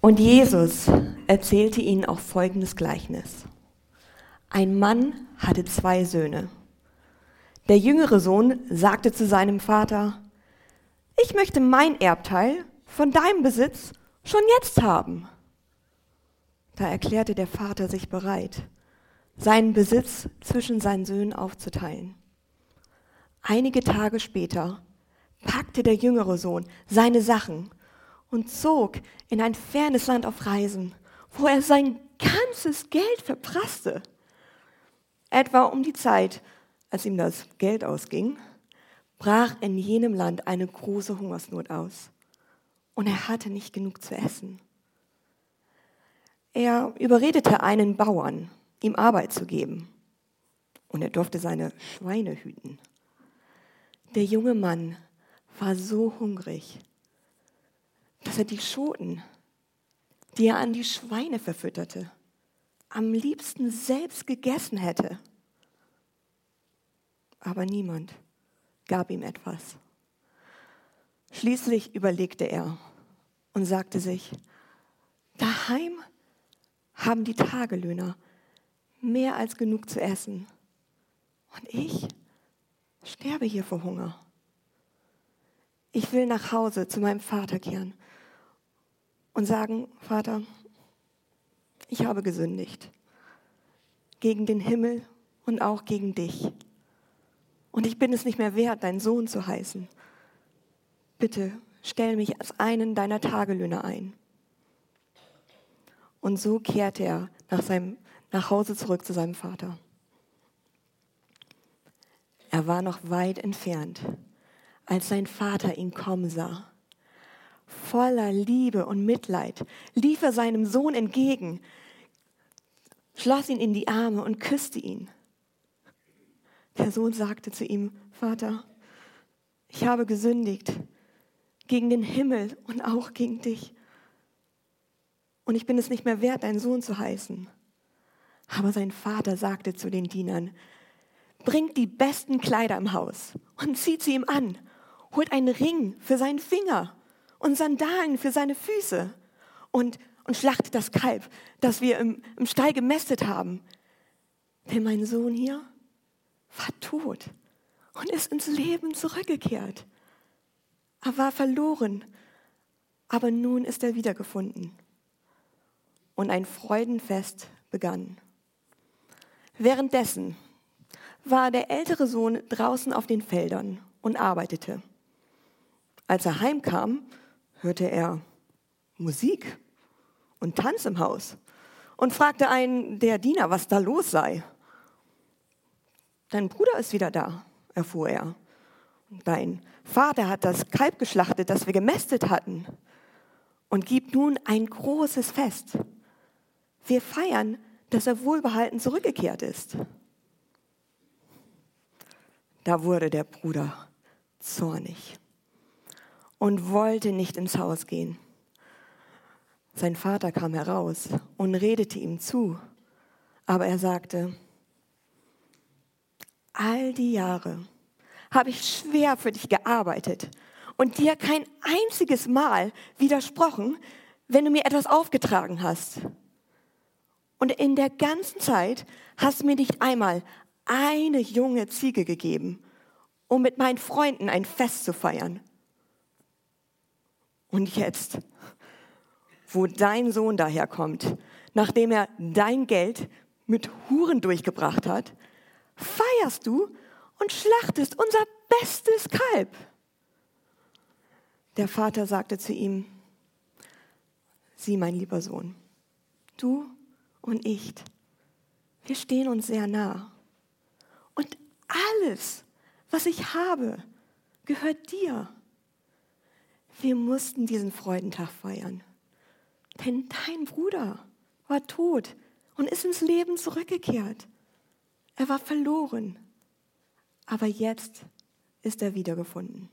Und Jesus erzählte ihnen auch folgendes Gleichnis. Ein Mann hatte zwei Söhne. Der jüngere Sohn sagte zu seinem Vater, ich möchte mein Erbteil von deinem Besitz schon jetzt haben. Da erklärte der Vater sich bereit, seinen Besitz zwischen seinen Söhnen aufzuteilen. Einige Tage später packte der jüngere Sohn seine Sachen und zog in ein fernes Land auf Reisen, wo er sein ganzes Geld verprasste. Etwa um die Zeit, als ihm das Geld ausging, brach in jenem Land eine große Hungersnot aus und er hatte nicht genug zu essen. Er überredete einen Bauern, ihm Arbeit zu geben und er durfte seine Schweine hüten. Der junge Mann war so hungrig, dass er die Schoten, die er an die Schweine verfütterte, am liebsten selbst gegessen hätte. Aber niemand gab ihm etwas. Schließlich überlegte er und sagte sich, daheim haben die Tagelöhner mehr als genug zu essen. Und ich sterbe hier vor Hunger. Ich will nach Hause zu meinem Vater kehren und sagen, Vater, ich habe gesündigt gegen den Himmel und auch gegen dich. Und ich bin es nicht mehr wert, dein Sohn zu heißen. Bitte stell mich als einen deiner Tagelöhner ein. Und so kehrte er nach, seinem, nach Hause zurück zu seinem Vater. Er war noch weit entfernt, als sein Vater ihn kommen sah. Voller Liebe und Mitleid lief er seinem Sohn entgegen, schloss ihn in die Arme und küsste ihn. Der Sohn sagte zu ihm, Vater, ich habe gesündigt gegen den Himmel und auch gegen dich. Und ich bin es nicht mehr wert, deinen Sohn zu heißen. Aber sein Vater sagte zu den Dienern, bringt die besten Kleider im Haus und zieht sie ihm an, holt einen Ring für seinen Finger und Sandalen für seine Füße und, und schlachtet das Kalb, das wir im, im Stall gemästet haben. Denn mein Sohn hier war tot und ist ins Leben zurückgekehrt. Er war verloren, aber nun ist er wiedergefunden. Und ein Freudenfest begann. Währenddessen war der ältere Sohn draußen auf den Feldern und arbeitete. Als er heimkam, hörte er Musik und Tanz im Haus und fragte einen der Diener, was da los sei. Dein Bruder ist wieder da, erfuhr er. Dein Vater hat das Kalb geschlachtet, das wir gemästet hatten, und gibt nun ein großes Fest. Wir feiern, dass er wohlbehalten zurückgekehrt ist. Da wurde der Bruder zornig und wollte nicht ins Haus gehen. Sein Vater kam heraus und redete ihm zu, aber er sagte, all die Jahre habe ich schwer für dich gearbeitet und dir kein einziges Mal widersprochen, wenn du mir etwas aufgetragen hast. Und in der ganzen Zeit hast du mir nicht einmal eine junge Ziege gegeben, um mit meinen Freunden ein Fest zu feiern. Und jetzt, wo dein Sohn daherkommt, nachdem er dein Geld mit Huren durchgebracht hat, feierst du und schlachtest unser bestes Kalb. Der Vater sagte zu ihm, sieh mein lieber Sohn, du und ich, wir stehen uns sehr nah. Und alles, was ich habe, gehört dir. Wir mussten diesen Freudentag feiern, denn dein Bruder war tot und ist ins Leben zurückgekehrt. Er war verloren, aber jetzt ist er wiedergefunden.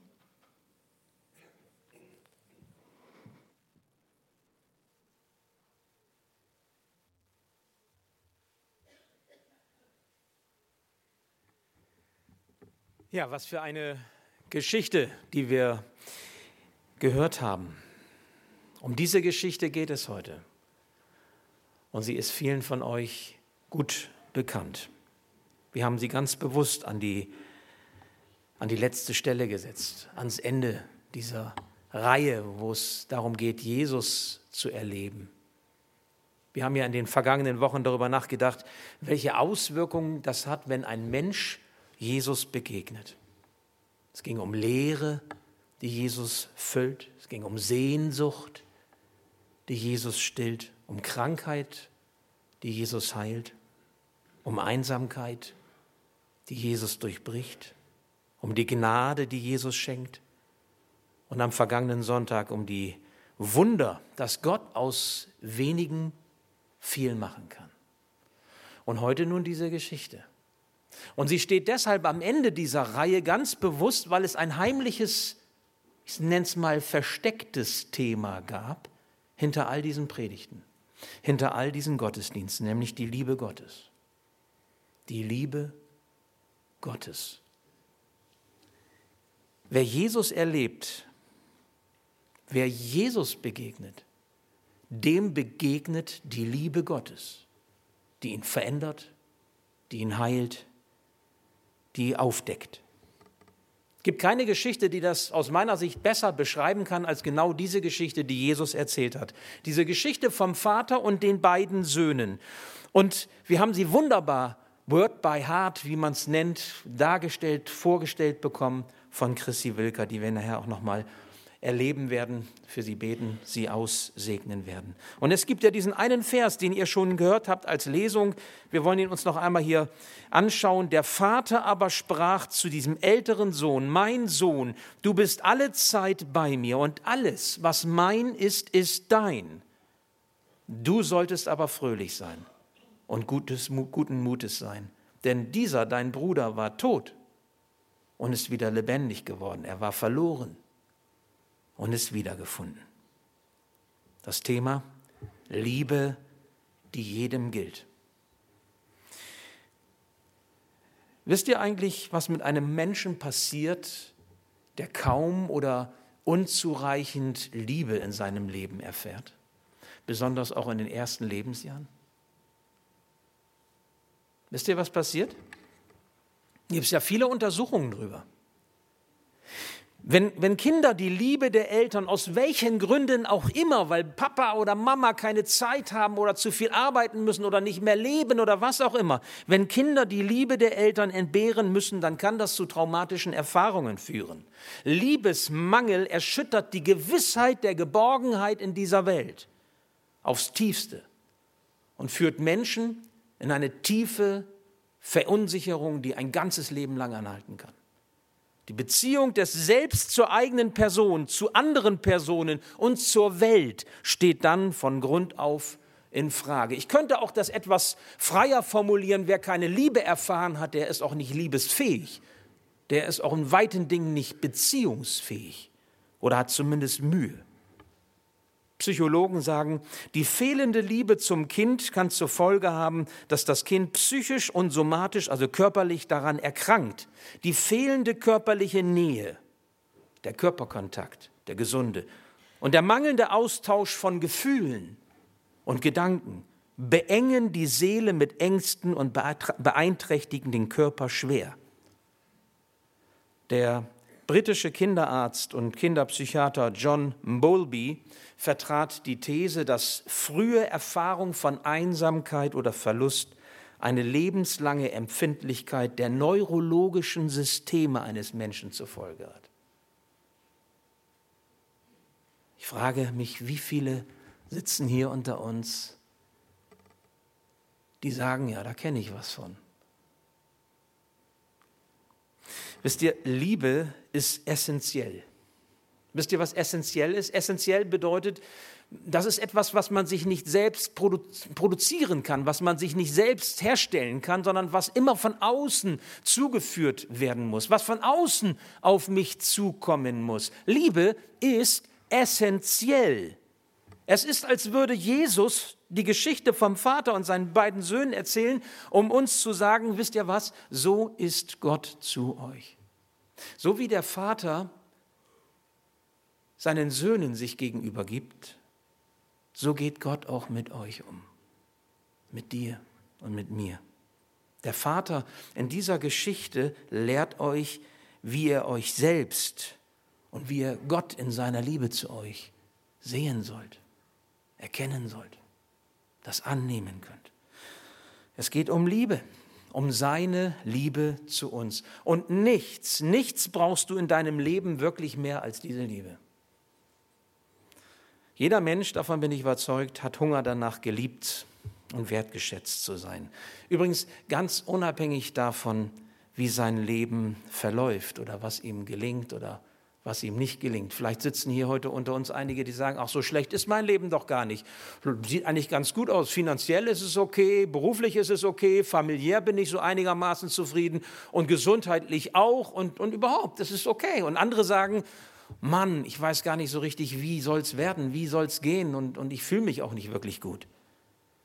Ja, was für eine Geschichte, die wir gehört haben. Um diese Geschichte geht es heute. Und sie ist vielen von euch gut bekannt. Wir haben sie ganz bewusst an die, an die letzte Stelle gesetzt, ans Ende dieser Reihe, wo es darum geht, Jesus zu erleben. Wir haben ja in den vergangenen Wochen darüber nachgedacht, welche Auswirkungen das hat, wenn ein Mensch Jesus begegnet. Es ging um Lehre, die Jesus füllt. Es ging um Sehnsucht, die Jesus stillt. Um Krankheit, die Jesus heilt. Um Einsamkeit, die Jesus durchbricht. Um die Gnade, die Jesus schenkt. Und am vergangenen Sonntag um die Wunder, dass Gott aus wenigen viel machen kann. Und heute nun diese Geschichte. Und sie steht deshalb am Ende dieser Reihe ganz bewusst, weil es ein heimliches, ich nenne es mal verstecktes Thema gab hinter all diesen Predigten, hinter all diesen Gottesdiensten, nämlich die Liebe Gottes. Die Liebe Gottes. Wer Jesus erlebt, wer Jesus begegnet, dem begegnet die Liebe Gottes, die ihn verändert, die ihn heilt, die aufdeckt. Es gibt keine Geschichte, die das aus meiner Sicht besser beschreiben kann als genau diese Geschichte, die Jesus erzählt hat. Diese Geschichte vom Vater und den beiden Söhnen. Und wir haben sie wunderbar, Word by Heart, wie man es nennt, dargestellt, vorgestellt bekommen von Chrissy Wilker, die wir nachher auch nochmal erleben werden, für sie beten, sie aussegnen werden. Und es gibt ja diesen einen Vers, den ihr schon gehört habt als Lesung. Wir wollen ihn uns noch einmal hier anschauen. Der Vater aber sprach zu diesem älteren Sohn, mein Sohn, du bist alle Zeit bei mir und alles, was mein ist, ist dein. Du solltest aber fröhlich sein und gutes, guten Mutes sein, denn dieser, dein Bruder, war tot und ist wieder lebendig geworden. Er war verloren und ist wiedergefunden. Das Thema Liebe, die jedem gilt. Wisst ihr eigentlich, was mit einem Menschen passiert, der kaum oder unzureichend Liebe in seinem Leben erfährt? Besonders auch in den ersten Lebensjahren? Wisst ihr, was passiert? Gibt es ja viele Untersuchungen drüber. Wenn, wenn Kinder die Liebe der Eltern aus welchen Gründen auch immer, weil Papa oder Mama keine Zeit haben oder zu viel arbeiten müssen oder nicht mehr leben oder was auch immer, wenn Kinder die Liebe der Eltern entbehren müssen, dann kann das zu traumatischen Erfahrungen führen. Liebesmangel erschüttert die Gewissheit der Geborgenheit in dieser Welt aufs tiefste und führt Menschen in eine tiefe Verunsicherung, die ein ganzes Leben lang anhalten kann. Die Beziehung des Selbst zur eigenen Person, zu anderen Personen und zur Welt steht dann von Grund auf in Frage. Ich könnte auch das etwas freier formulieren, wer keine Liebe erfahren hat, der ist auch nicht liebesfähig. Der ist auch in weiten Dingen nicht beziehungsfähig oder hat zumindest Mühe. Psychologen sagen, die fehlende Liebe zum Kind kann zur Folge haben, dass das Kind psychisch und somatisch, also körperlich daran erkrankt. Die fehlende körperliche Nähe, der Körperkontakt, der gesunde und der mangelnde Austausch von Gefühlen und Gedanken beengen die Seele mit Ängsten und beeinträchtigen den Körper schwer. Der britische Kinderarzt und Kinderpsychiater John Bowlby vertrat die These, dass frühe Erfahrung von Einsamkeit oder Verlust eine lebenslange Empfindlichkeit der neurologischen Systeme eines Menschen zur Folge hat. Ich frage mich, wie viele sitzen hier unter uns, die sagen, ja, da kenne ich was von. Wisst ihr, Liebe ist essentiell. Wisst ihr, was essentiell ist? Essentiell bedeutet, das ist etwas, was man sich nicht selbst produzieren kann, was man sich nicht selbst herstellen kann, sondern was immer von außen zugeführt werden muss, was von außen auf mich zukommen muss. Liebe ist essentiell. Es ist, als würde Jesus die Geschichte vom Vater und seinen beiden Söhnen erzählen, um uns zu sagen, wisst ihr was, so ist Gott zu euch. So wie der Vater seinen Söhnen sich gegenüber gibt, so geht Gott auch mit euch um, mit dir und mit mir. Der Vater in dieser Geschichte lehrt euch, wie ihr euch selbst und wie ihr Gott in seiner Liebe zu euch sehen sollt, erkennen sollt, das annehmen könnt. Es geht um Liebe, um seine Liebe zu uns. Und nichts, nichts brauchst du in deinem Leben wirklich mehr als diese Liebe. Jeder Mensch, davon bin ich überzeugt, hat Hunger danach, geliebt und wertgeschätzt zu sein. Übrigens ganz unabhängig davon, wie sein Leben verläuft oder was ihm gelingt oder was ihm nicht gelingt. Vielleicht sitzen hier heute unter uns einige, die sagen, ach so schlecht ist mein Leben doch gar nicht. Sieht eigentlich ganz gut aus. Finanziell ist es okay, beruflich ist es okay, familiär bin ich so einigermaßen zufrieden und gesundheitlich auch und, und überhaupt, das ist okay. Und andere sagen, Mann, ich weiß gar nicht so richtig, wie soll es werden, wie soll es gehen und, und ich fühle mich auch nicht wirklich gut.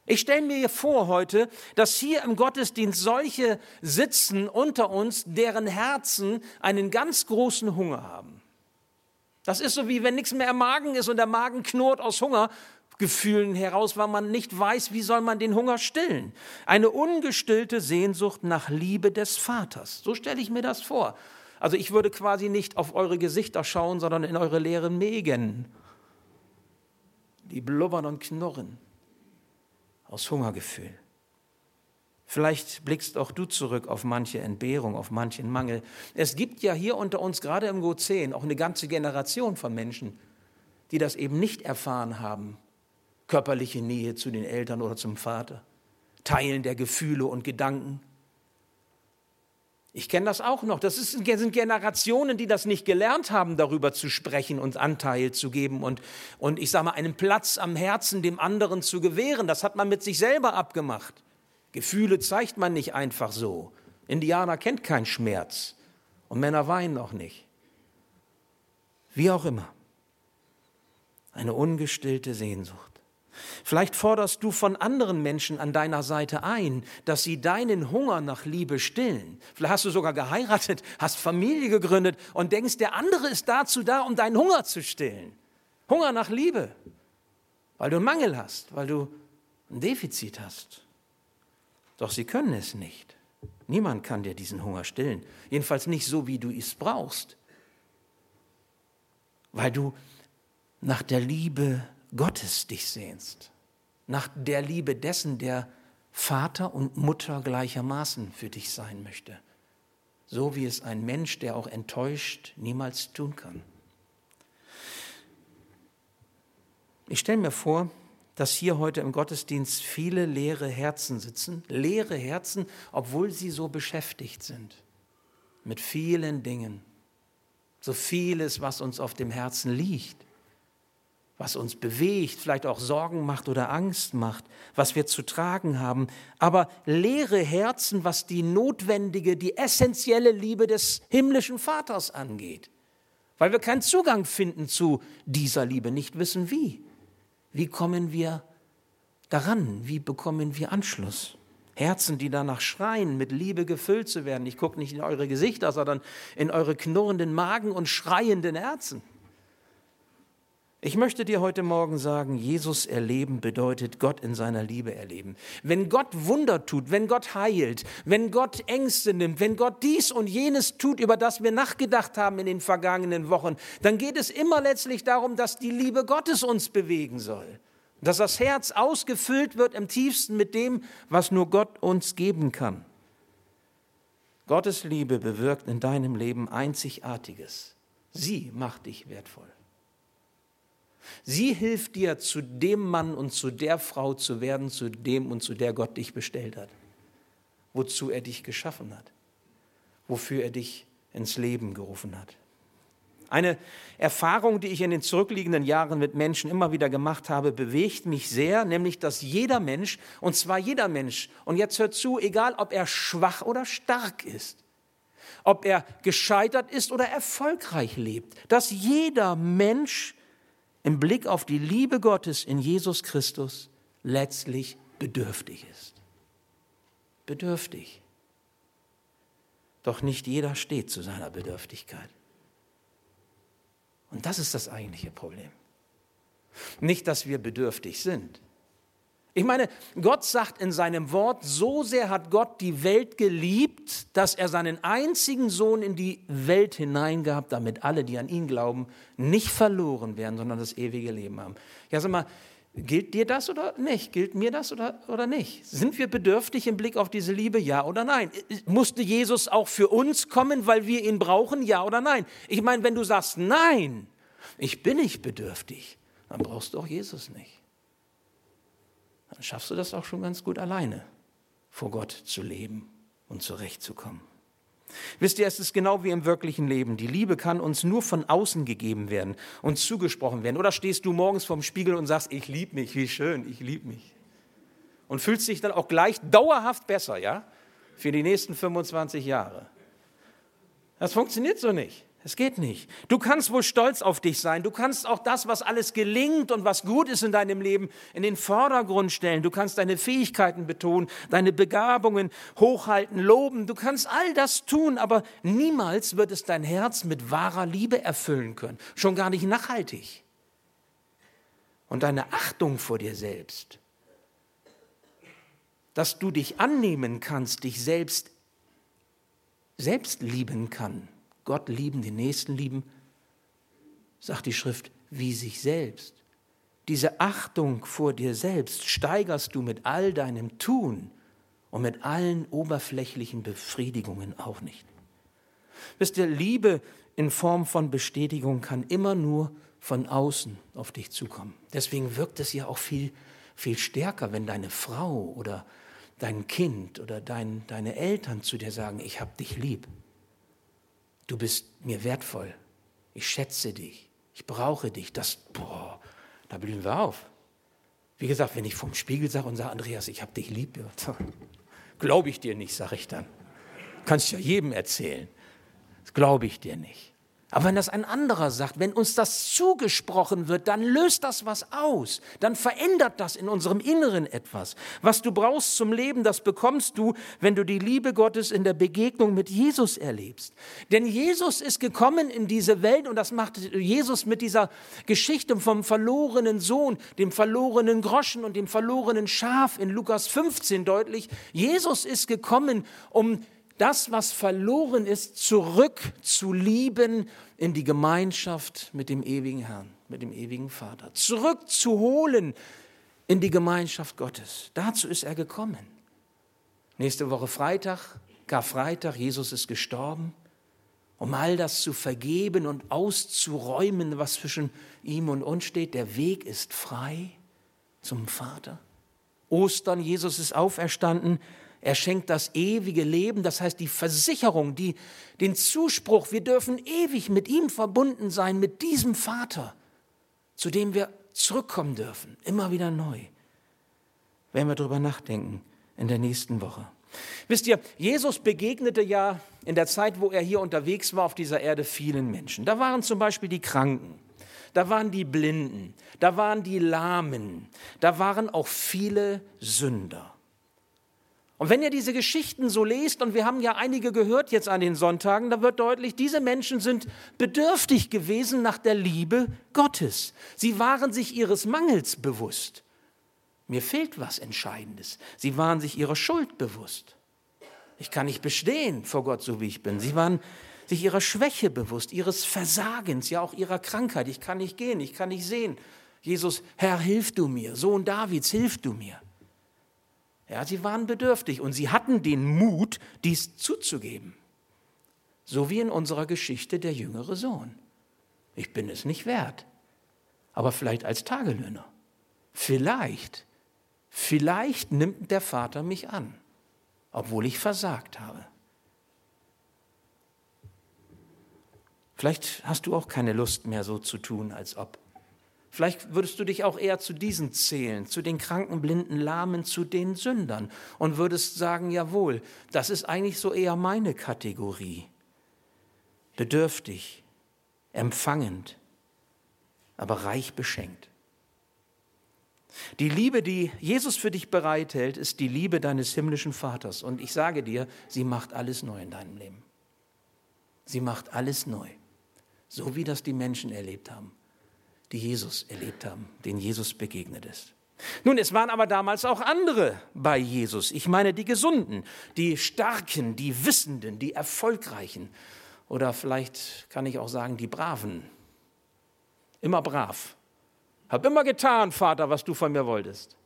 Ich stelle mir vor heute, dass hier im Gottesdienst solche sitzen unter uns, deren Herzen einen ganz großen Hunger haben. Das ist so wie wenn nichts mehr im Magen ist und der Magen knurrt aus Hungergefühlen heraus, weil man nicht weiß, wie soll man den Hunger stillen. Eine ungestillte Sehnsucht nach Liebe des Vaters. So stelle ich mir das vor. Also ich würde quasi nicht auf eure Gesichter schauen, sondern in eure leeren Mägen, die blubbern und knurren aus Hungergefühl. Vielleicht blickst auch du zurück auf manche Entbehrung, auf manchen Mangel. Es gibt ja hier unter uns, gerade im Go10, auch eine ganze Generation von Menschen, die das eben nicht erfahren haben. Körperliche Nähe zu den Eltern oder zum Vater, Teilen der Gefühle und Gedanken, ich kenne das auch noch. Das ist, sind Generationen, die das nicht gelernt haben, darüber zu sprechen und Anteil zu geben und, und ich sage mal, einen Platz am Herzen dem anderen zu gewähren. Das hat man mit sich selber abgemacht. Gefühle zeigt man nicht einfach so. Indianer kennt keinen Schmerz und Männer weinen auch nicht. Wie auch immer. Eine ungestillte Sehnsucht. Vielleicht forderst du von anderen Menschen an deiner Seite ein, dass sie deinen Hunger nach Liebe stillen. Vielleicht hast du sogar geheiratet, hast Familie gegründet und denkst, der andere ist dazu da, um deinen Hunger zu stillen. Hunger nach Liebe, weil du einen Mangel hast, weil du ein Defizit hast. Doch sie können es nicht. Niemand kann dir diesen Hunger stillen. Jedenfalls nicht so, wie du es brauchst. Weil du nach der Liebe Gottes dich sehnst, nach der Liebe dessen, der Vater und Mutter gleichermaßen für dich sein möchte, so wie es ein Mensch, der auch enttäuscht, niemals tun kann. Ich stelle mir vor, dass hier heute im Gottesdienst viele leere Herzen sitzen, leere Herzen, obwohl sie so beschäftigt sind mit vielen Dingen, so vieles, was uns auf dem Herzen liegt was uns bewegt, vielleicht auch Sorgen macht oder Angst macht, was wir zu tragen haben, aber leere Herzen, was die notwendige, die essentielle Liebe des himmlischen Vaters angeht, weil wir keinen Zugang finden zu dieser Liebe, nicht wissen wie. Wie kommen wir daran? Wie bekommen wir Anschluss? Herzen, die danach schreien, mit Liebe gefüllt zu werden. Ich gucke nicht in eure Gesichter, sondern in eure knurrenden Magen und schreienden Herzen. Ich möchte dir heute Morgen sagen, Jesus erleben bedeutet Gott in seiner Liebe erleben. Wenn Gott Wunder tut, wenn Gott heilt, wenn Gott Ängste nimmt, wenn Gott dies und jenes tut, über das wir nachgedacht haben in den vergangenen Wochen, dann geht es immer letztlich darum, dass die Liebe Gottes uns bewegen soll. Dass das Herz ausgefüllt wird im tiefsten mit dem, was nur Gott uns geben kann. Gottes Liebe bewirkt in deinem Leben Einzigartiges. Sie macht dich wertvoll. Sie hilft dir, zu dem Mann und zu der Frau zu werden, zu dem und zu der Gott dich bestellt hat, wozu er dich geschaffen hat, wofür er dich ins Leben gerufen hat. Eine Erfahrung, die ich in den zurückliegenden Jahren mit Menschen immer wieder gemacht habe, bewegt mich sehr, nämlich dass jeder Mensch, und zwar jeder Mensch, und jetzt hört zu, egal ob er schwach oder stark ist, ob er gescheitert ist oder erfolgreich lebt, dass jeder Mensch im Blick auf die Liebe Gottes in Jesus Christus letztlich bedürftig ist. Bedürftig. Doch nicht jeder steht zu seiner Bedürftigkeit. Und das ist das eigentliche Problem. Nicht, dass wir bedürftig sind. Ich meine, Gott sagt in seinem Wort, so sehr hat Gott die Welt geliebt, dass er seinen einzigen Sohn in die Welt hineingab, damit alle, die an ihn glauben, nicht verloren werden, sondern das ewige Leben haben. Ja, sag mal, gilt dir das oder nicht? Gilt mir das oder, oder nicht? Sind wir bedürftig im Blick auf diese Liebe? Ja oder nein? Musste Jesus auch für uns kommen, weil wir ihn brauchen? Ja oder nein? Ich meine, wenn du sagst, nein, ich bin nicht bedürftig, dann brauchst du auch Jesus nicht dann schaffst du das auch schon ganz gut alleine, vor Gott zu leben und zurechtzukommen. Wisst ihr, es ist genau wie im wirklichen Leben. Die Liebe kann uns nur von außen gegeben werden und zugesprochen werden. Oder stehst du morgens vorm Spiegel und sagst, ich liebe mich, wie schön, ich liebe mich. Und fühlst dich dann auch gleich dauerhaft besser, ja? Für die nächsten 25 Jahre. Das funktioniert so nicht. Es geht nicht. Du kannst wohl stolz auf dich sein. Du kannst auch das, was alles gelingt und was gut ist in deinem Leben, in den Vordergrund stellen. Du kannst deine Fähigkeiten betonen, deine Begabungen hochhalten, loben. Du kannst all das tun, aber niemals wird es dein Herz mit wahrer Liebe erfüllen können. Schon gar nicht nachhaltig. Und deine Achtung vor dir selbst, dass du dich annehmen kannst, dich selbst, selbst lieben kann Gott lieben, den Nächsten lieben, sagt die Schrift, wie sich selbst. Diese Achtung vor dir selbst steigerst du mit all deinem Tun und mit allen oberflächlichen Befriedigungen auch nicht. Wisst ihr, Liebe in Form von Bestätigung kann immer nur von außen auf dich zukommen. Deswegen wirkt es ja auch viel, viel stärker, wenn deine Frau oder dein Kind oder dein, deine Eltern zu dir sagen, ich hab dich lieb du bist mir wertvoll, ich schätze dich, ich brauche dich. Das, boah, da blühen wir auf. Wie gesagt, wenn ich vom Spiegel sage und sage, Andreas, ich habe dich lieb, glaube ich dir nicht, sage ich dann. Kannst ja jedem erzählen. Das glaube ich dir nicht. Aber wenn das ein anderer sagt, wenn uns das zugesprochen wird, dann löst das was aus. Dann verändert das in unserem Inneren etwas. Was du brauchst zum Leben, das bekommst du, wenn du die Liebe Gottes in der Begegnung mit Jesus erlebst. Denn Jesus ist gekommen in diese Welt und das macht Jesus mit dieser Geschichte vom verlorenen Sohn, dem verlorenen Groschen und dem verlorenen Schaf in Lukas 15 deutlich. Jesus ist gekommen, um das, was verloren ist, zurück zu lieben in die Gemeinschaft mit dem ewigen Herrn, mit dem ewigen Vater. Zurückzuholen in die Gemeinschaft Gottes. Dazu ist er gekommen. Nächste Woche Freitag, Karfreitag, Jesus ist gestorben, um all das zu vergeben und auszuräumen, was zwischen ihm und uns steht. Der Weg ist frei zum Vater. Ostern, Jesus ist auferstanden, er schenkt das ewige Leben, das heißt die Versicherung, die, den Zuspruch, wir dürfen ewig mit ihm verbunden sein, mit diesem Vater, zu dem wir zurückkommen dürfen, immer wieder neu. Werden wir darüber nachdenken in der nächsten Woche. Wisst ihr, Jesus begegnete ja in der Zeit, wo er hier unterwegs war auf dieser Erde, vielen Menschen. Da waren zum Beispiel die Kranken, da waren die Blinden, da waren die Lahmen, da waren auch viele Sünder. Und wenn ihr diese Geschichten so lest, und wir haben ja einige gehört jetzt an den Sonntagen, da wird deutlich, diese Menschen sind bedürftig gewesen nach der Liebe Gottes. Sie waren sich ihres Mangels bewusst. Mir fehlt was Entscheidendes. Sie waren sich ihrer Schuld bewusst. Ich kann nicht bestehen vor Gott, so wie ich bin. Sie waren sich ihrer Schwäche bewusst, ihres Versagens, ja auch ihrer Krankheit. Ich kann nicht gehen, ich kann nicht sehen. Jesus, Herr, hilf du mir. Sohn Davids, hilf du mir. Ja, sie waren bedürftig und sie hatten den Mut, dies zuzugeben. So wie in unserer Geschichte der jüngere Sohn. Ich bin es nicht wert, aber vielleicht als Tagelöhner. Vielleicht, vielleicht nimmt der Vater mich an, obwohl ich versagt habe. Vielleicht hast du auch keine Lust mehr so zu tun, als ob. Vielleicht würdest du dich auch eher zu diesen zählen, zu den kranken, blinden, lahmen, zu den Sündern und würdest sagen, jawohl, das ist eigentlich so eher meine Kategorie. Bedürftig, empfangend, aber reich beschenkt. Die Liebe, die Jesus für dich bereithält, ist die Liebe deines himmlischen Vaters. Und ich sage dir, sie macht alles neu in deinem Leben. Sie macht alles neu, so wie das die Menschen erlebt haben. Die Jesus erlebt haben, denen Jesus begegnet ist. Nun, es waren aber damals auch andere bei Jesus. Ich meine die Gesunden, die Starken, die Wissenden, die Erfolgreichen. Oder vielleicht kann ich auch sagen, die Braven. Immer brav. Hab immer getan, Vater, was du von mir wolltest.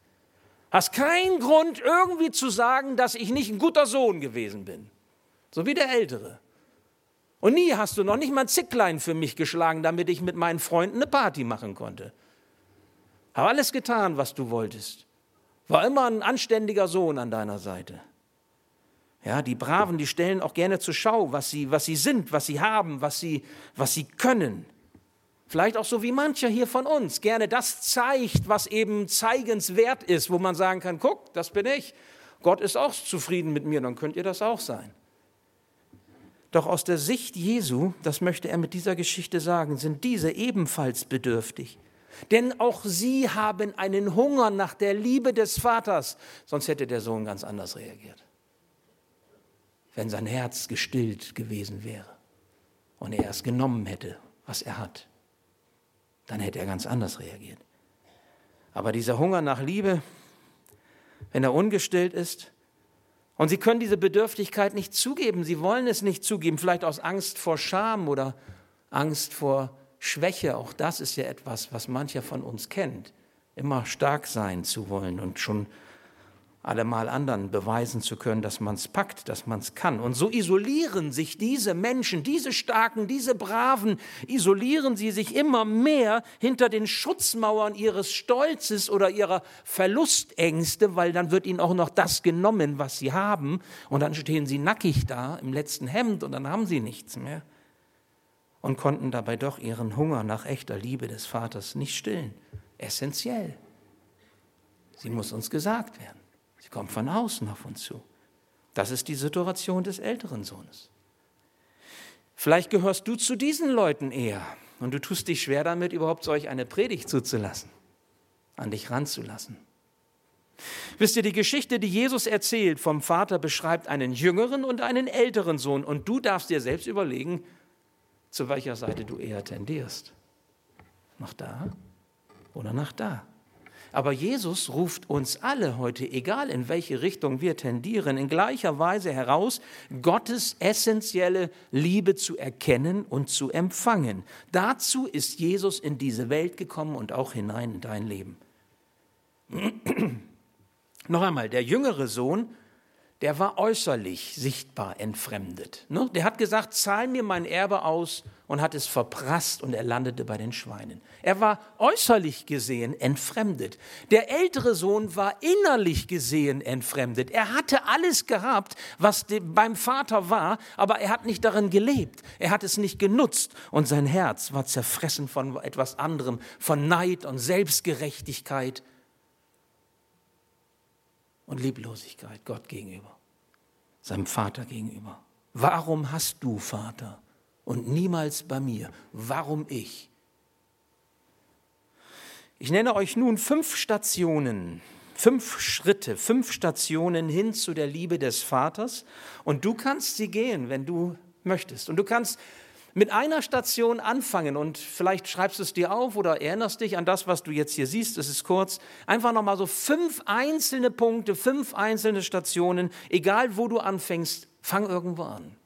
Hast keinen Grund irgendwie zu sagen, dass ich nicht ein guter Sohn gewesen bin. So wie der Ältere. Und nie hast du noch nicht mal ein Zicklein für mich geschlagen, damit ich mit meinen Freunden eine Party machen konnte. Habe alles getan, was du wolltest. War immer ein anständiger Sohn an deiner Seite. Ja, die Braven, die stellen auch gerne zur Schau, was sie, was sie sind, was sie haben, was sie, was sie können. Vielleicht auch so wie mancher hier von uns gerne das zeigt, was eben zeigenswert ist, wo man sagen kann, guck, das bin ich. Gott ist auch zufrieden mit mir, dann könnt ihr das auch sein. Doch aus der Sicht Jesu, das möchte er mit dieser Geschichte sagen, sind diese ebenfalls bedürftig. Denn auch sie haben einen Hunger nach der Liebe des Vaters, sonst hätte der Sohn ganz anders reagiert. Wenn sein Herz gestillt gewesen wäre und er es genommen hätte, was er hat, dann hätte er ganz anders reagiert. Aber dieser Hunger nach Liebe, wenn er ungestillt ist, und sie können diese Bedürftigkeit nicht zugeben, sie wollen es nicht zugeben, vielleicht aus Angst vor Scham oder Angst vor Schwäche, auch das ist ja etwas, was mancher von uns kennt, immer stark sein zu wollen und schon allemal anderen beweisen zu können, dass man es packt, dass man es kann. Und so isolieren sich diese Menschen, diese Starken, diese Braven, isolieren sie sich immer mehr hinter den Schutzmauern ihres Stolzes oder ihrer Verlustängste, weil dann wird ihnen auch noch das genommen, was sie haben. Und dann stehen sie nackig da im letzten Hemd und dann haben sie nichts mehr und konnten dabei doch ihren Hunger nach echter Liebe des Vaters nicht stillen. Essentiell. Sie muss uns gesagt werden. Sie kommt von außen auf uns zu. Das ist die Situation des älteren Sohnes. Vielleicht gehörst du zu diesen Leuten eher und du tust dich schwer damit, überhaupt solch eine Predigt zuzulassen, an dich ranzulassen. Wisst ihr, die Geschichte, die Jesus erzählt vom Vater, beschreibt einen jüngeren und einen älteren Sohn und du darfst dir selbst überlegen, zu welcher Seite du eher tendierst. Nach da oder nach da. Aber Jesus ruft uns alle heute, egal in welche Richtung wir tendieren, in gleicher Weise heraus, Gottes essentielle Liebe zu erkennen und zu empfangen. Dazu ist Jesus in diese Welt gekommen und auch hinein in dein Leben. Noch einmal, der jüngere Sohn der war äußerlich sichtbar entfremdet. Ne? Der hat gesagt, zahl mir mein Erbe aus und hat es verprasst und er landete bei den Schweinen. Er war äußerlich gesehen entfremdet. Der ältere Sohn war innerlich gesehen entfremdet. Er hatte alles gehabt, was beim Vater war, aber er hat nicht darin gelebt. Er hat es nicht genutzt und sein Herz war zerfressen von etwas anderem, von Neid und Selbstgerechtigkeit und Lieblosigkeit Gott gegenüber, seinem Vater gegenüber. Warum hast du, Vater, und niemals bei mir? Warum ich? Ich nenne euch nun fünf Stationen, fünf Schritte, fünf Stationen hin zu der Liebe des Vaters. Und du kannst sie gehen, wenn du möchtest. Und du kannst mit einer Station anfangen und vielleicht schreibst du es dir auf oder erinnerst dich an das, was du jetzt hier siehst. Es ist kurz. Einfach nochmal so fünf einzelne Punkte, fünf einzelne Stationen. Egal wo du anfängst, fang irgendwo an.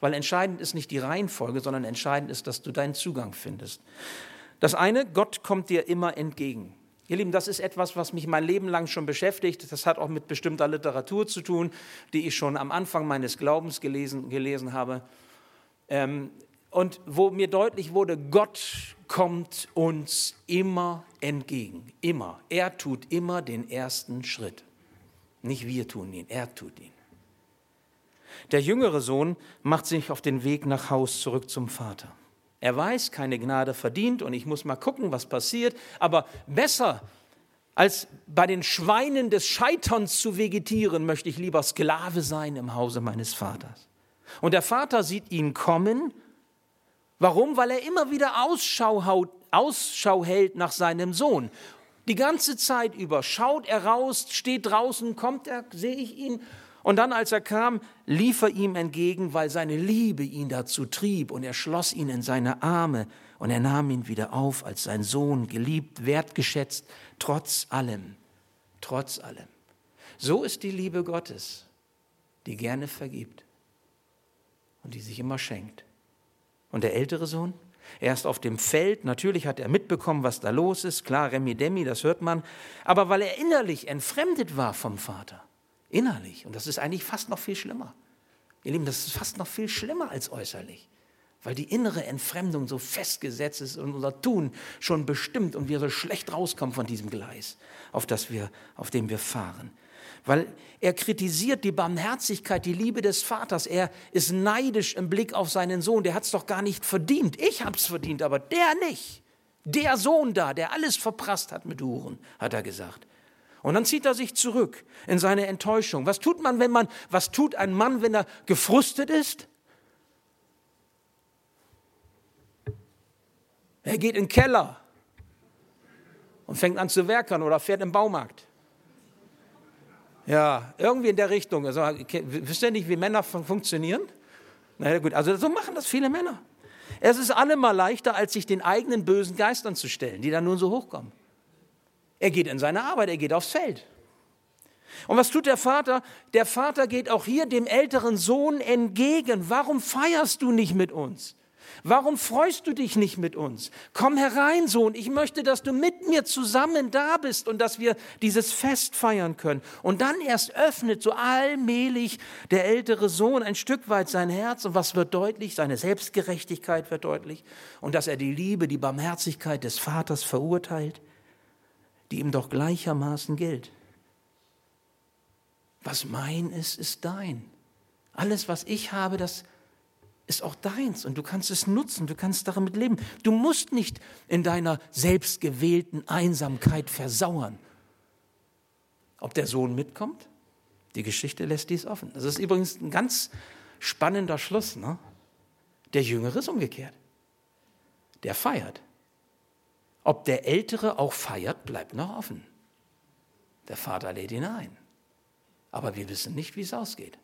Weil entscheidend ist nicht die Reihenfolge, sondern entscheidend ist, dass du deinen Zugang findest. Das eine, Gott kommt dir immer entgegen. Ihr Lieben, das ist etwas, was mich mein Leben lang schon beschäftigt. Das hat auch mit bestimmter Literatur zu tun, die ich schon am Anfang meines Glaubens gelesen, gelesen habe. Ähm, und wo mir deutlich wurde, Gott kommt uns immer entgegen. Immer. Er tut immer den ersten Schritt. Nicht wir tun ihn, er tut ihn. Der jüngere Sohn macht sich auf den Weg nach Haus zurück zum Vater. Er weiß, keine Gnade verdient und ich muss mal gucken, was passiert. Aber besser als bei den Schweinen des Scheiterns zu vegetieren, möchte ich lieber Sklave sein im Hause meines Vaters. Und der Vater sieht ihn kommen Warum? Weil er immer wieder Ausschau, haut, Ausschau hält nach seinem Sohn. Die ganze Zeit über schaut er raus, steht draußen, kommt er, sehe ich ihn. Und dann, als er kam, lief er ihm entgegen, weil seine Liebe ihn dazu trieb und er schloss ihn in seine Arme Und er nahm ihn wieder auf als sein Sohn, geliebt, wertgeschätzt, trotz allem, trotz allem. So ist die Liebe Gottes, die gerne vergibt und die sich immer schenkt. Und der ältere Sohn? Er ist auf dem Feld, natürlich hat er mitbekommen, was da los ist, klar, Remi Demi, das hört man, aber weil er innerlich entfremdet war vom Vater, innerlich, und das ist eigentlich fast noch viel schlimmer. Ihr Lieben, das ist fast noch viel schlimmer als äußerlich, weil die innere Entfremdung so festgesetzt ist und unser Tun schon bestimmt und wir so schlecht rauskommen von diesem Gleis, auf, das wir, auf dem wir fahren weil er kritisiert die Barmherzigkeit, die Liebe des Vaters. Er ist neidisch im Blick auf seinen Sohn. Der hat es doch gar nicht verdient. Ich habe es verdient, aber der nicht. Der Sohn da, der alles verprasst hat mit Huren, hat er gesagt. Und dann zieht er sich zurück in seine Enttäuschung. Was tut man, wenn man, was tut ein Mann, wenn er gefrustet ist? Er geht in den Keller und fängt an zu werkern oder fährt im Baumarkt. Ja, irgendwie in der Richtung. Also, wisst ihr nicht, wie Männer funktionieren? Na ja, gut, also so machen das viele Männer. Es ist allemal leichter, als sich den eigenen bösen Geistern zu stellen, die dann nun so hochkommen. Er geht in seine Arbeit, er geht aufs Feld. Und was tut der Vater? Der Vater geht auch hier dem älteren Sohn entgegen. Warum feierst du nicht mit uns? Warum freust du dich nicht mit uns? Komm herein, Sohn, ich möchte, dass du mit mir zusammen da bist und dass wir dieses Fest feiern können. Und dann erst öffnet so allmählich der ältere Sohn ein Stück weit sein Herz und was wird deutlich? Seine Selbstgerechtigkeit wird deutlich und dass er die Liebe, die Barmherzigkeit des Vaters verurteilt, die ihm doch gleichermaßen gilt. Was mein ist, ist dein. Alles, was ich habe, das ist auch deins und du kannst es nutzen, du kannst damit leben. Du musst nicht in deiner selbstgewählten Einsamkeit versauern. Ob der Sohn mitkommt? Die Geschichte lässt dies offen. Das ist übrigens ein ganz spannender Schluss. Ne? Der Jüngere ist umgekehrt. Der feiert. Ob der Ältere auch feiert, bleibt noch offen. Der Vater lädt ihn ein. Aber wir wissen nicht, wie es ausgeht.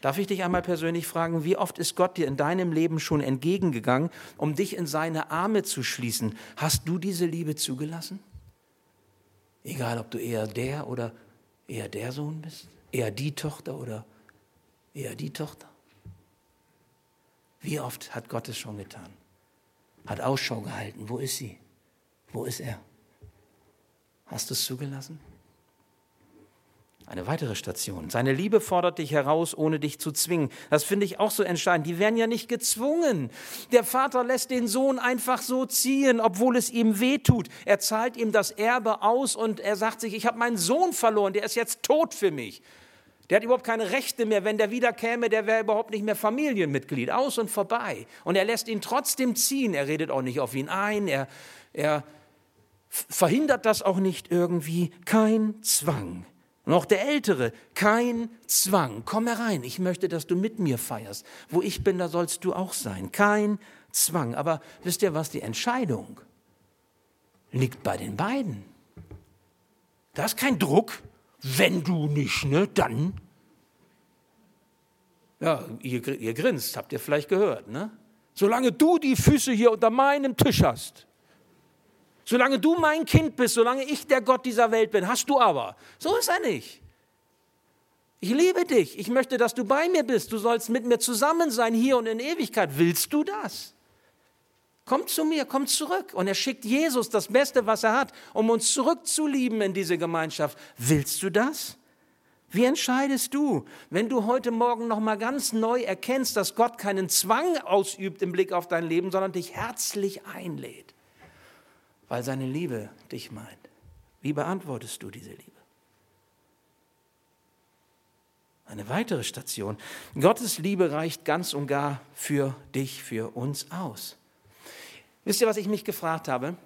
Darf ich dich einmal persönlich fragen, wie oft ist Gott dir in deinem Leben schon entgegengegangen, um dich in seine Arme zu schließen? Hast du diese Liebe zugelassen? Egal, ob du eher der oder eher der Sohn bist, eher die Tochter oder eher die Tochter. Wie oft hat Gott es schon getan? Hat Ausschau gehalten. Wo ist sie? Wo ist er? Hast du es zugelassen? Eine weitere Station. Seine Liebe fordert dich heraus, ohne dich zu zwingen. Das finde ich auch so entscheidend. Die werden ja nicht gezwungen. Der Vater lässt den Sohn einfach so ziehen, obwohl es ihm weh tut. Er zahlt ihm das Erbe aus und er sagt sich, ich habe meinen Sohn verloren, der ist jetzt tot für mich. Der hat überhaupt keine Rechte mehr. Wenn der wiederkäme, der wäre überhaupt nicht mehr Familienmitglied. Aus und vorbei. Und er lässt ihn trotzdem ziehen. Er redet auch nicht auf ihn ein. Er, er verhindert das auch nicht irgendwie. Kein Zwang. Und auch der Ältere, kein Zwang. Komm herein, ich möchte, dass du mit mir feierst. Wo ich bin, da sollst du auch sein. Kein Zwang. Aber wisst ihr was, die Entscheidung liegt bei den beiden. Da ist kein Druck. Wenn du nicht, ne, dann. Ja, ihr, ihr grinst, habt ihr vielleicht gehört, ne? Solange du die Füße hier unter meinem Tisch hast, Solange du mein Kind bist, solange ich der Gott dieser Welt bin, hast du aber. So ist er nicht. Ich liebe dich. Ich möchte, dass du bei mir bist. Du sollst mit mir zusammen sein, hier und in Ewigkeit. Willst du das? Komm zu mir, komm zurück. Und er schickt Jesus das Beste, was er hat, um uns zurückzulieben in diese Gemeinschaft. Willst du das? Wie entscheidest du, wenn du heute Morgen noch mal ganz neu erkennst, dass Gott keinen Zwang ausübt im Blick auf dein Leben, sondern dich herzlich einlädt? Weil seine Liebe dich meint. Wie beantwortest du diese Liebe? Eine weitere Station. Gottes Liebe reicht ganz und gar für dich, für uns aus. Wisst ihr, was ich mich gefragt habe?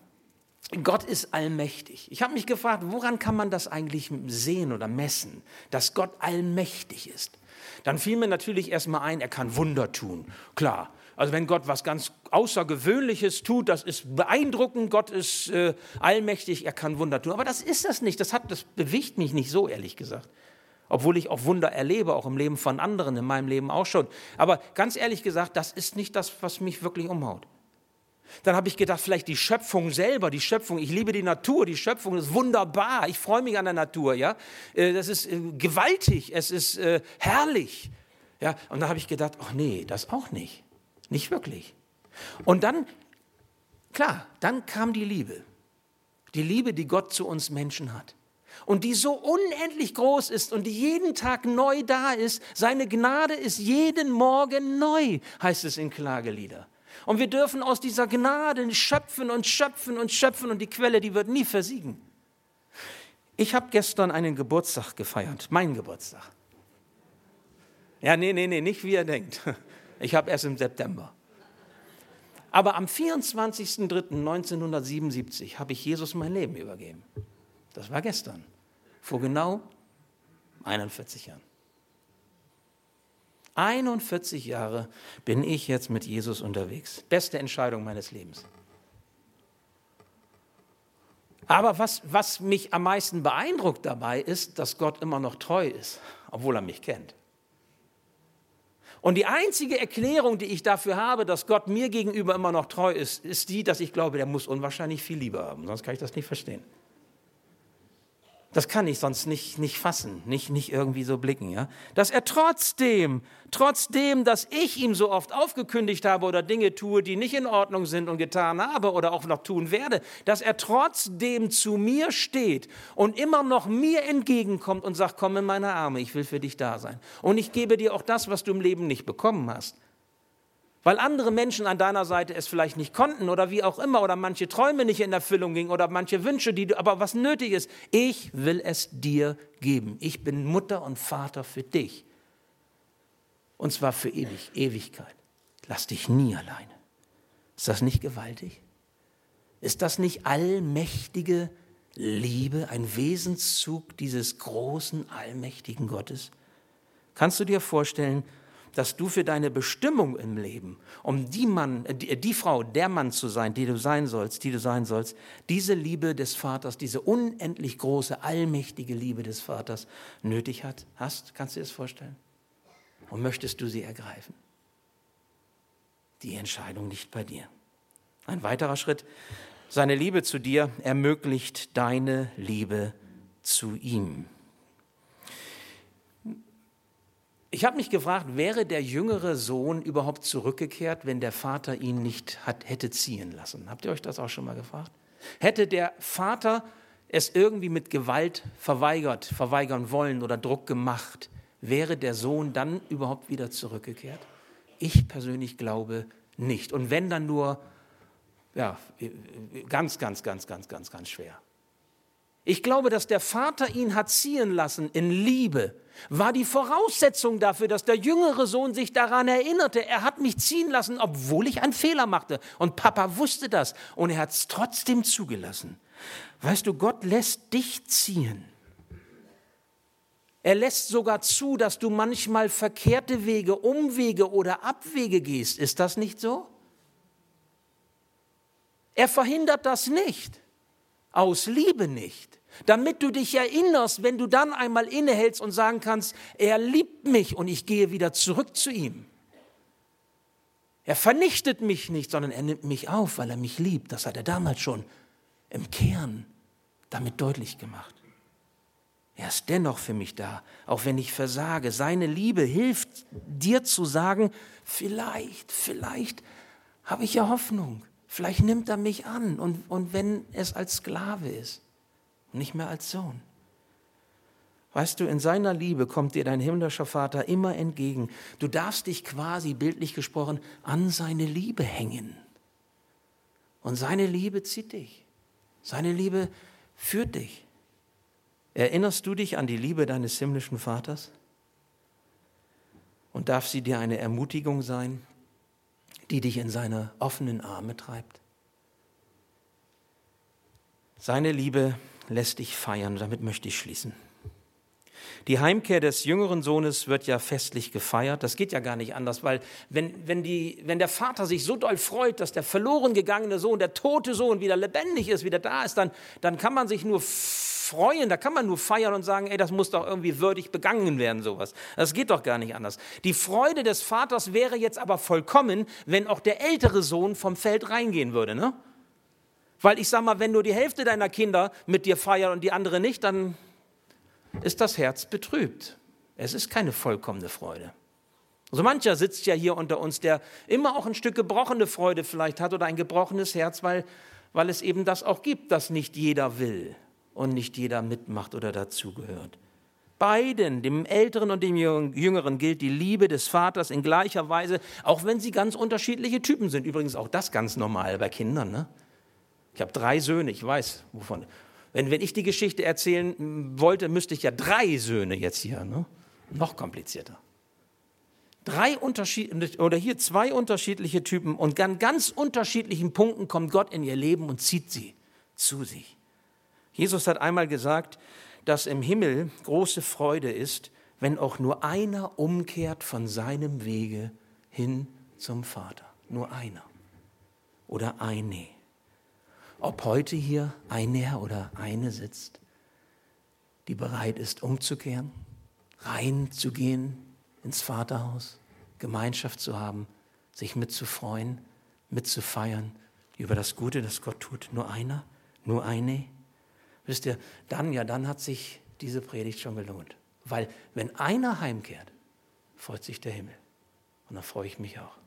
Gott ist allmächtig. Ich habe mich gefragt, woran kann man das eigentlich sehen oder messen, dass Gott allmächtig ist? Dann fiel mir natürlich erstmal ein, er kann Wunder tun. Klar, also wenn Gott was ganz Außergewöhnliches tut, das ist beeindruckend, Gott ist äh, allmächtig, er kann Wunder tun. Aber das ist das nicht, das, hat, das bewegt mich nicht so, ehrlich gesagt. Obwohl ich auch Wunder erlebe, auch im Leben von anderen, in meinem Leben auch schon. Aber ganz ehrlich gesagt, das ist nicht das, was mich wirklich umhaut. Dann habe ich gedacht, vielleicht die Schöpfung selber, die Schöpfung. Ich liebe die Natur, die Schöpfung ist wunderbar. Ich freue mich an der Natur, ja. Äh, das ist äh, gewaltig, es ist äh, herrlich. Ja, und da habe ich gedacht, ach nee, das auch nicht. Nicht wirklich. Und dann, klar, dann kam die Liebe. Die Liebe, die Gott zu uns Menschen hat. Und die so unendlich groß ist und die jeden Tag neu da ist. Seine Gnade ist jeden Morgen neu, heißt es in Klagelieder. Und wir dürfen aus dieser Gnade schöpfen und schöpfen und schöpfen und die Quelle, die wird nie versiegen. Ich habe gestern einen Geburtstag gefeiert, meinen Geburtstag. Ja, nee, nee, nee, nicht wie ihr denkt. Ich habe erst im September. Aber am 24.03.1977 habe ich Jesus mein Leben übergeben. Das war gestern, vor genau 41 Jahren. 41 Jahre bin ich jetzt mit Jesus unterwegs. Beste Entscheidung meines Lebens. Aber was, was mich am meisten beeindruckt dabei ist, dass Gott immer noch treu ist, obwohl er mich kennt. Und die einzige Erklärung, die ich dafür habe, dass Gott mir gegenüber immer noch treu ist, ist die, dass ich glaube, der muss unwahrscheinlich viel Liebe haben. Sonst kann ich das nicht verstehen. Das kann ich sonst nicht, nicht fassen, nicht, nicht irgendwie so blicken, ja. Dass er trotzdem, trotzdem, dass ich ihm so oft aufgekündigt habe oder Dinge tue, die nicht in Ordnung sind und getan habe oder auch noch tun werde, dass er trotzdem zu mir steht und immer noch mir entgegenkommt und sagt, komm in meine Arme, ich will für dich da sein. Und ich gebe dir auch das, was du im Leben nicht bekommen hast weil andere Menschen an deiner Seite es vielleicht nicht konnten oder wie auch immer oder manche Träume nicht in Erfüllung gingen oder manche Wünsche, die du, aber was nötig ist, ich will es dir geben. Ich bin Mutter und Vater für dich. Und zwar für ewig, Ewigkeit. Lass dich nie alleine. Ist das nicht gewaltig? Ist das nicht allmächtige Liebe, ein Wesenszug dieses großen, allmächtigen Gottes? Kannst du dir vorstellen, dass du für deine Bestimmung im Leben, um die Mann, äh, die, die, Frau, der Mann zu sein, die du sein sollst, die du sein sollst, diese Liebe des Vaters, diese unendlich große, allmächtige Liebe des Vaters nötig hat, hast? Kannst du dir das vorstellen? Und möchtest du sie ergreifen? Die Entscheidung liegt bei dir. Ein weiterer Schritt, seine Liebe zu dir ermöglicht deine Liebe zu ihm. Ich habe mich gefragt, wäre der jüngere Sohn überhaupt zurückgekehrt, wenn der Vater ihn nicht hat, hätte ziehen lassen? Habt ihr euch das auch schon mal gefragt? Hätte der Vater es irgendwie mit Gewalt verweigert, verweigern wollen oder Druck gemacht, wäre der Sohn dann überhaupt wieder zurückgekehrt? Ich persönlich glaube nicht. Und wenn dann nur, ja, ganz, ganz, ganz, ganz, ganz, ganz schwer. Ich glaube, dass der Vater ihn hat ziehen lassen in Liebe, war die Voraussetzung dafür, dass der jüngere Sohn sich daran erinnerte, er hat mich ziehen lassen, obwohl ich einen Fehler machte. Und Papa wusste das und er hat es trotzdem zugelassen. Weißt du, Gott lässt dich ziehen. Er lässt sogar zu, dass du manchmal verkehrte Wege, Umwege oder Abwege gehst. Ist das nicht so? Er verhindert das nicht aus Liebe nicht, damit du dich erinnerst, wenn du dann einmal innehältst und sagen kannst, er liebt mich und ich gehe wieder zurück zu ihm. Er vernichtet mich nicht, sondern er nimmt mich auf, weil er mich liebt. Das hat er damals schon im Kern damit deutlich gemacht. Er ist dennoch für mich da, auch wenn ich versage. Seine Liebe hilft dir zu sagen, vielleicht, vielleicht habe ich ja Hoffnung. Vielleicht nimmt er mich an und, und wenn es als Sklave ist, nicht mehr als Sohn. Weißt du, in seiner Liebe kommt dir dein himmlischer Vater immer entgegen. Du darfst dich quasi, bildlich gesprochen, an seine Liebe hängen. Und seine Liebe zieht dich. Seine Liebe führt dich. Erinnerst du dich an die Liebe deines himmlischen Vaters? Und darf sie dir eine Ermutigung sein, die dich in seine offenen Arme treibt. Seine Liebe lässt dich feiern, damit möchte ich schließen. Die Heimkehr des jüngeren Sohnes wird ja festlich gefeiert. Das geht ja gar nicht anders, weil wenn, wenn, die, wenn der Vater sich so doll freut, dass der verloren gegangene Sohn, der tote Sohn wieder lebendig ist, wieder da ist, dann, dann kann man sich nur freuen, da kann man nur feiern und sagen, ey, das muss doch irgendwie würdig begangen werden, sowas. Das geht doch gar nicht anders. Die Freude des Vaters wäre jetzt aber vollkommen, wenn auch der ältere Sohn vom Feld reingehen würde, ne? Weil ich sag mal, wenn nur die Hälfte deiner Kinder mit dir feiern und die andere nicht, dann ist das Herz betrübt. Es ist keine vollkommene Freude. So mancher sitzt ja hier unter uns, der immer auch ein Stück gebrochene Freude vielleicht hat oder ein gebrochenes Herz, weil, weil es eben das auch gibt, dass nicht jeder will und nicht jeder mitmacht oder dazugehört. Beiden, dem Älteren und dem Jüngeren, gilt die Liebe des Vaters in gleicher Weise, auch wenn sie ganz unterschiedliche Typen sind. Übrigens auch das ganz normal bei Kindern. Ne? Ich habe drei Söhne, ich weiß wovon. Wenn, wenn ich die Geschichte erzählen wollte, müsste ich ja drei Söhne jetzt hier. Ne? Noch komplizierter. Drei unterschiedliche, oder hier zwei unterschiedliche Typen und an ganz unterschiedlichen Punkten kommt Gott in ihr Leben und zieht sie zu sich. Jesus hat einmal gesagt, dass im Himmel große Freude ist, wenn auch nur einer umkehrt von seinem Wege hin zum Vater. Nur einer. Oder eine. Ob heute hier einer oder eine sitzt, die bereit ist, umzukehren, reinzugehen ins Vaterhaus, Gemeinschaft zu haben, sich mitzufreuen, mitzufeiern über das Gute, das Gott tut. Nur einer, nur eine. Wisst ihr, dann, ja, dann hat sich diese Predigt schon gelohnt. Weil wenn einer heimkehrt, freut sich der Himmel. Und da freue ich mich auch.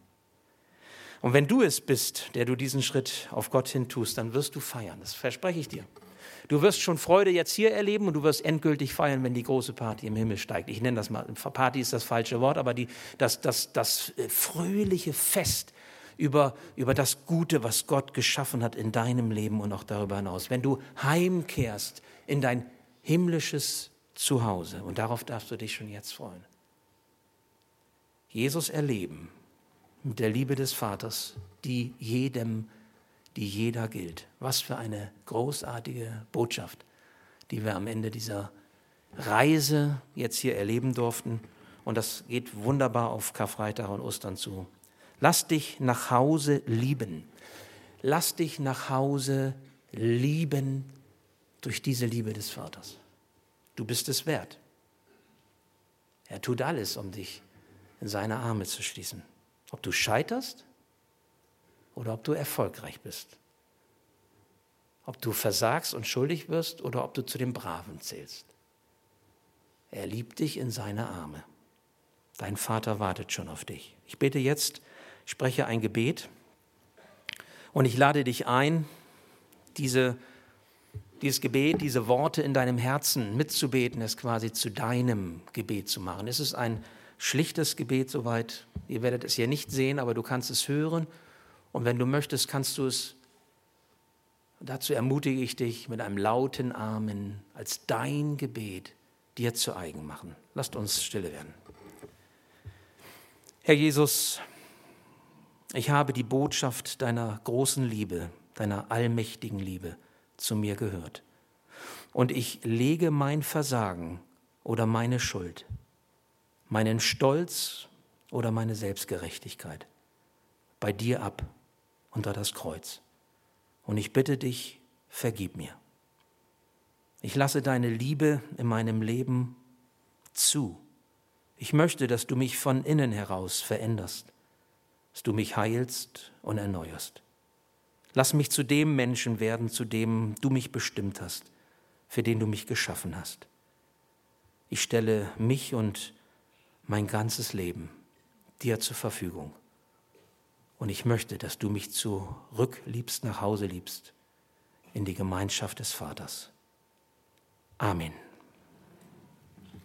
Und wenn du es bist, der du diesen Schritt auf Gott hin tust, dann wirst du feiern. Das verspreche ich dir. Du wirst schon Freude jetzt hier erleben und du wirst endgültig feiern, wenn die große Party im Himmel steigt. Ich nenne das mal, Party ist das falsche Wort, aber die, das, das, das äh, fröhliche Fest über, über das Gute, was Gott geschaffen hat in deinem Leben und auch darüber hinaus. Wenn du heimkehrst in dein himmlisches Zuhause und darauf darfst du dich schon jetzt freuen. Jesus erleben mit der Liebe des Vaters, die jedem die jeder gilt. Was für eine großartige Botschaft, die wir am Ende dieser Reise jetzt hier erleben durften. Und das geht wunderbar auf Karfreitag und Ostern zu. Lass dich nach Hause lieben. Lass dich nach Hause lieben durch diese Liebe des Vaters. Du bist es wert. Er tut alles, um dich in seine Arme zu schließen. Ob du scheiterst oder ob du erfolgreich bist. Ob du versagst und schuldig wirst oder ob du zu den Braven zählst. Er liebt dich in seine Arme. Dein Vater wartet schon auf dich. Ich bete jetzt, spreche ein Gebet und ich lade dich ein, diese, dieses Gebet, diese Worte in deinem Herzen mitzubeten, es quasi zu deinem Gebet zu machen. Es ist ein schlichtes Gebet soweit. Ihr werdet es hier nicht sehen, aber du kannst es hören und wenn du möchtest, kannst du es, dazu ermutige ich dich, mit einem lauten Amen als dein Gebet dir zu eigen machen. Lasst uns stille werden. Herr Jesus, ich habe die Botschaft deiner großen Liebe, deiner allmächtigen Liebe zu mir gehört. Und ich lege mein Versagen oder meine Schuld, meinen Stolz oder meine Selbstgerechtigkeit bei dir ab unter das Kreuz. Und ich bitte dich, vergib mir. Ich lasse deine Liebe in meinem Leben zu. Ich möchte, dass du mich von innen heraus veränderst, dass du mich heilst und erneuerst. Lass mich zu dem Menschen werden, zu dem du mich bestimmt hast, für den du mich geschaffen hast. Ich stelle mich und mein ganzes Leben dir zur Verfügung. Und ich möchte, dass du mich zurückliebst, nach Hause liebst, in die Gemeinschaft des Vaters. Amen.